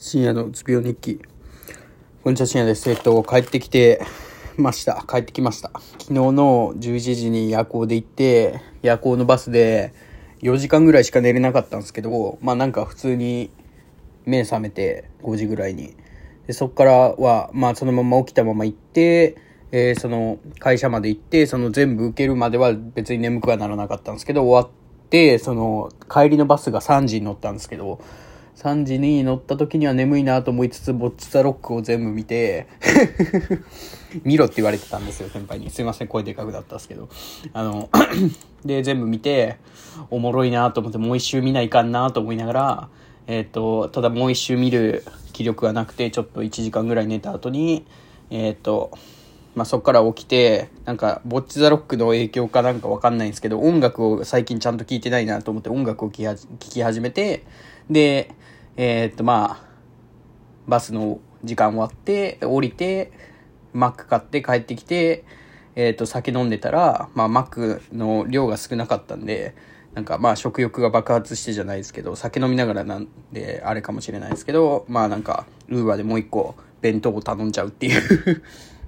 深夜のうつ病日記。こんにちは、深夜です。えっと、帰ってきてました。帰ってきました。昨日の11時に夜行で行って、夜行のバスで4時間ぐらいしか寝れなかったんですけど、まあなんか普通に目覚めて5時ぐらいに。で、そっからは、まあそのまま起きたまま行って、えーその会社まで行って、その全部受けるまでは別に眠くはならなかったんですけど、終わって、その帰りのバスが3時に乗ったんですけど、3時に乗った時には眠いなと思いつつ、ボッチザロックを全部見て、見ろって言われてたんですよ、先輩に。すいません、声でかくだったんですけど。あの、で、全部見て、おもろいなと思って、もう一周見ないかんなと思いながら、えっ、と、ただもう一周見る気力がなくて、ちょっと1時間ぐらい寝た後に、えっ、と、まあ、そこから起きて、なんか、ボッチザロックの影響かなんかわかんないんですけど、音楽を最近ちゃんと聴いてないなと思って音楽を聴き始めて、で、えーっと、まあ、バスの時間終わって、降りて、マック買って帰ってきて、えーっと、酒飲んでたら、まあ、マックの量が少なかったんで、なんかまあ食欲が爆発してじゃないですけど、酒飲みながらなんであれかもしれないですけど、まあなんか、ウーバーでもう一個弁当を頼んじゃうっていう。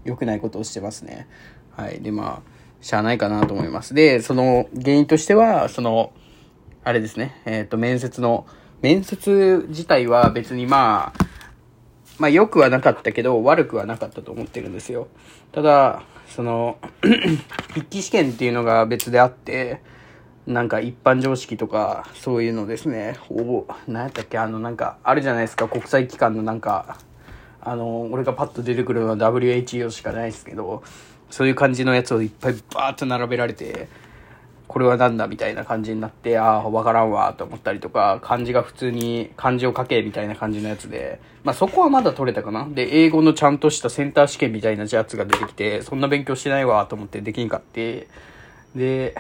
良くないことをしてますね。はい。で、まあ、しゃあないかなと思います。で、その原因としては、その、あれですね、えっ、と、面接の、面接自体は別にまあ、まあ良くはなかったけど、悪くはなかったと思ってるんですよ。ただ、その、筆記試験っていうのが別であって、なんか一般常識とか、そういうのですね、お何やったっけ、あのなんか、あるじゃないですか、国際機関のなんか、あの、俺がパッと出てくるのは WHO しかないですけど、そういう感じのやつをいっぱいバーッと並べられて、これはなんだみたいな感じになって、ああ、わからんわと思ったりとか、漢字が普通に漢字を書けみたいな感じのやつで、まあそこはまだ取れたかな。で、英語のちゃんとしたセンター試験みたいなやつが出てきて、そんな勉強してないわと思ってできんかって、で、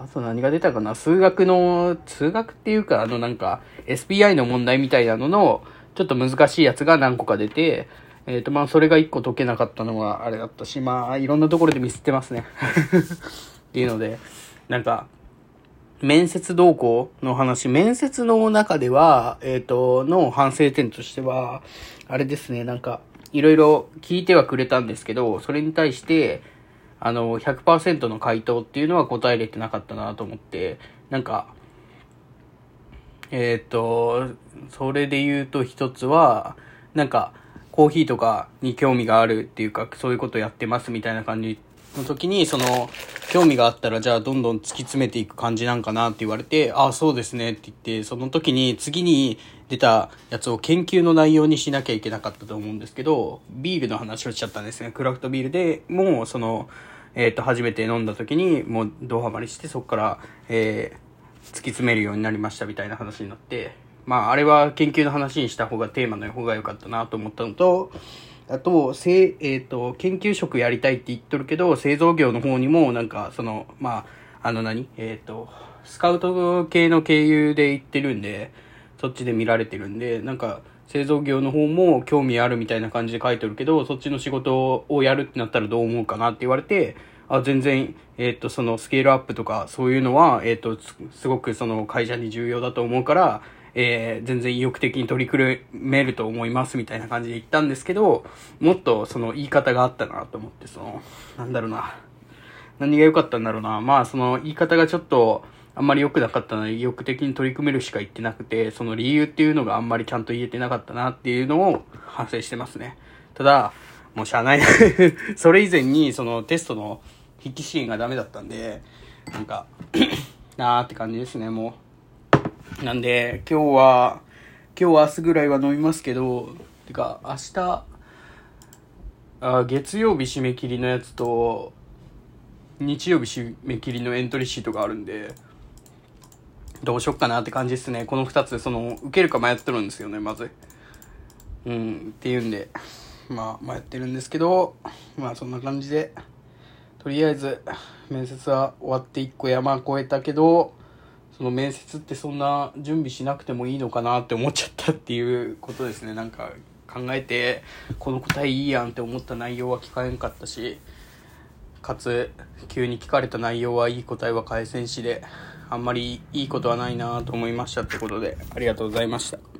あと何が出たかな数学の、数学っていうか、あのなんか、SPI の問題みたいなのの、ちょっと難しいやつが何個か出て、えっ、とまあそれが1個解けなかったのはあれだったし、まあいろんなところでミスってますね。っていうので、なんか、面接動向の話、面接の中では、えっ、と、の反省点としては、あれですね、なんか、いろいろ聞いてはくれたんですけど、それに対して、あの、100%の回答っていうのは答えれてなかったなと思って、なんか、えっ、と、それで言うと一つは、なんか、コーヒーとかに興味があるっていうか、そういうことやってますみたいな感じの時に、その、興味があったら、じゃあどんどん突き詰めていく感じなんかなって言われて、ああ、そうですねって言って、その時に次に出たやつを研究の内容にしなきゃいけなかったと思うんですけど、ビールの話をしちゃったんですね。クラフトビールでもう、その、えっ、と、初めて飲んだ時に、もう、ドハマりして、そこから、えー突き詰めるようになりましたみたいな話になって、まあ、あれは研究の話にした方がテーマの方が良かったなと思ったのと、あと、せえっ、と、研究職やりたいって言っとるけど、製造業の方にも、なんか、その、まあ、あの何えっ、と、スカウト系の経由で行ってるんで、そっちで見られてるんで、なんか、製造業の方も興味あるみたいな感じで書いてるけど、そっちの仕事をやるってなったらどう思うかなって言われて、あ、全然、えっ、と、そのスケールアップとかそういうのは、えっ、と、すすごくその会社に重要だと思うから、えー全然意欲的に取り組めると思いますみたいな感じで言ったんですけど、もっとその言い方があったなと思って、その、なんだろうな。何が良かったんだろうな。まあ、その言い方がちょっと、あんまり良くなかったので、意欲的に取り組めるしか言ってなくて、その理由っていうのがあんまりちゃんと言えてなかったなっていうのを反省してますね。ただ、もうしゃあない。それ以前に、そのテストの筆記試験がダメだったんで、なんか、なーって感じですね、もう。なんで、今日は、今日は明日ぐらいは飲みますけど、てか、明日、あ月曜日締め切りのやつと、日曜日締め切りのエントリーシートがあるんで、どうしよっかなって感じですね。この二つ、その、受けるか迷ってるんですよね、まず。うん、っていうんで、まあ、迷ってるんですけど、まあ、そんな感じで、とりあえず、面接は終わって一個山越えたけど、その面接ってそんな準備しなくてもいいのかなって思っちゃったっていうことですね。なんか考えて、この答えいいやんって思った内容は聞かへんかったし、かつ、急に聞かれた内容はいい答えは返せんしで、あんまりいいことはないなと思いましたってことで、ありがとうございました。